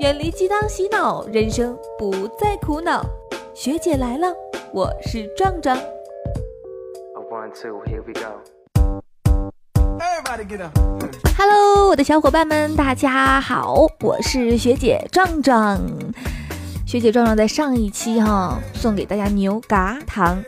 远离鸡汤洗脑，人生不再苦恼。学姐来了，我是壮壮。Hello，我的小伙伴们，大家好，我是学姐壮壮。学姐壮壮在上一期哈送给大家牛轧糖。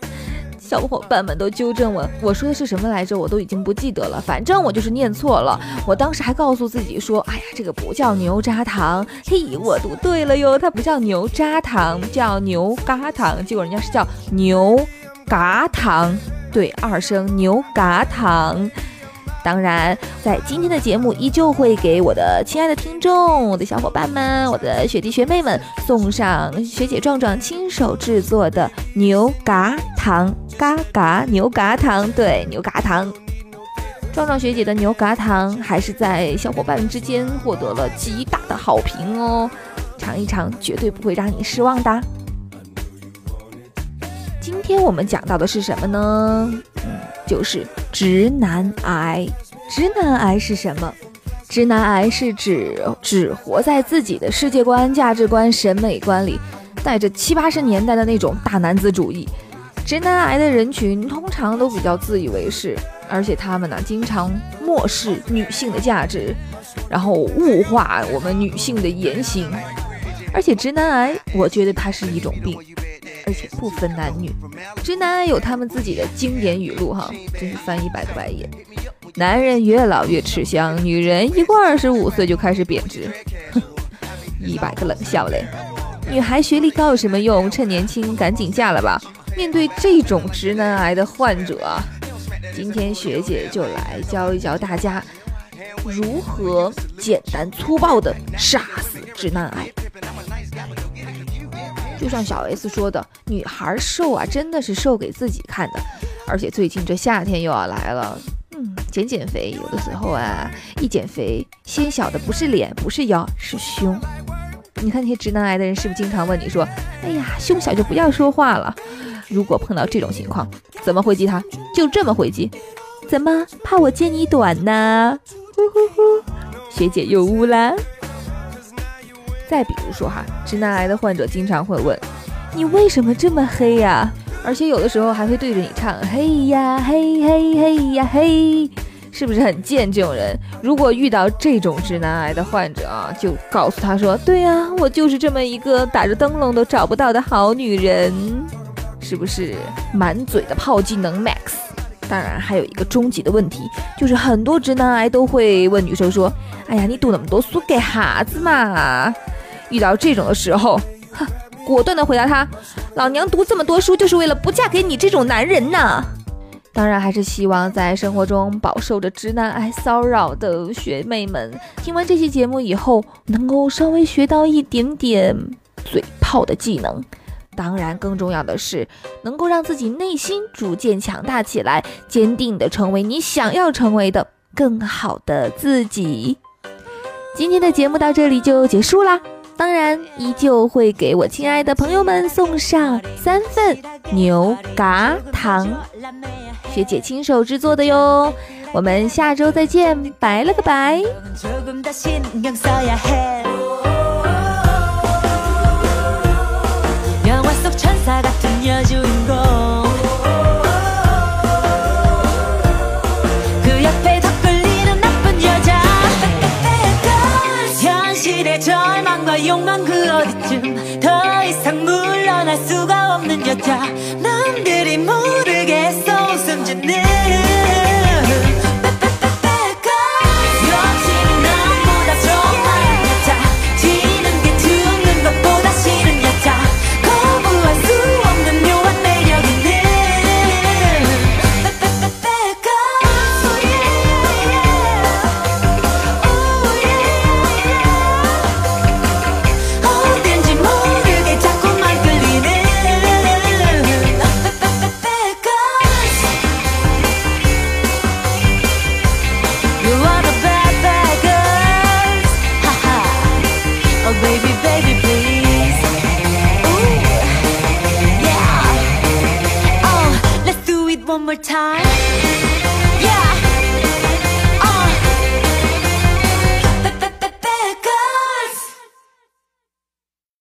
小伙伴们都纠正我，我说的是什么来着？我都已经不记得了。反正我就是念错了。我当时还告诉自己说：“哎呀，这个不叫牛轧糖。”嘿，我读对了哟，它不叫牛轧糖，叫牛轧糖。结果人家是叫牛轧糖，对，二声牛轧糖。当然，在今天的节目依旧会给我的亲爱的听众、我的小伙伴们、我的学弟学妹们送上学姐壮壮亲手制作的牛轧糖，嘎嘎牛轧糖，对，牛轧糖。壮壮学姐的牛轧糖还是在小伙伴们之间获得了极大的好评哦，尝一尝绝对不会让你失望的。今天我们讲到的是什么呢？就是直男癌。直男癌是什么？直男癌是指只活在自己的世界观、价值观、审美观里，带着七八十年代的那种大男子主义。直男癌的人群通常都比较自以为是，而且他们呢经常漠视女性的价值，然后物化我们女性的言行。而且直男癌，我觉得它是一种病。而且不分男女，直男癌有他们自己的经典语录哈，真是翻一百个白眼。男人越老越吃香，女人一过二十五岁就开始贬值，哼，一百个冷笑嘞。女孩学历高有什么用？趁年轻赶紧嫁了吧。面对这种直男癌的患者，今天学姐就来教一教大家如何简单粗暴的杀死直男癌。就像小 S 说的，女孩瘦啊，真的是瘦给自己看的。而且最近这夏天又要来了，嗯，减减肥，有的时候啊，一减肥，先小的不是脸，不是腰，是胸。你看那些直男癌的人，是不是经常问你说，哎呀，胸小就不要说话了？如果碰到这种情况，怎么回击他？就这么回击？怎么怕我揭你短呢？呼呼呼，学姐又污了。再比如说哈，直男癌的患者经常会问：“你为什么这么黑呀？”而且有的时候还会对着你唱：“嘿呀嘿嘿嘿呀嘿”，是不是很贱？这种人如果遇到这种直男癌的患者啊，就告诉他说：“对呀，我就是这么一个打着灯笼都找不到的好女人，是不是？”满嘴的炮技能 max。当然还有一个终极的问题，就是很多直男癌都会问女生说：“哎呀，你读那么多书干哈子嘛？”遇到这种的时候，哼，果断的回答他：“老娘读这么多书，就是为了不嫁给你这种男人呐！”当然，还是希望在生活中饱受着直男癌骚扰的学妹们，听完这期节目以后，能够稍微学到一点点嘴炮的技能。当然，更重要的是，能够让自己内心逐渐强大起来，坚定的成为你想要成为的更好的自己。今天的节目到这里就结束啦。当然，依旧会给我亲爱的朋友们送上三份牛轧糖，学姐亲手制作的哟。我们下周再见，拜了个拜。 사람들이 모르겠어. 웃음 짓는 more time. Yeah.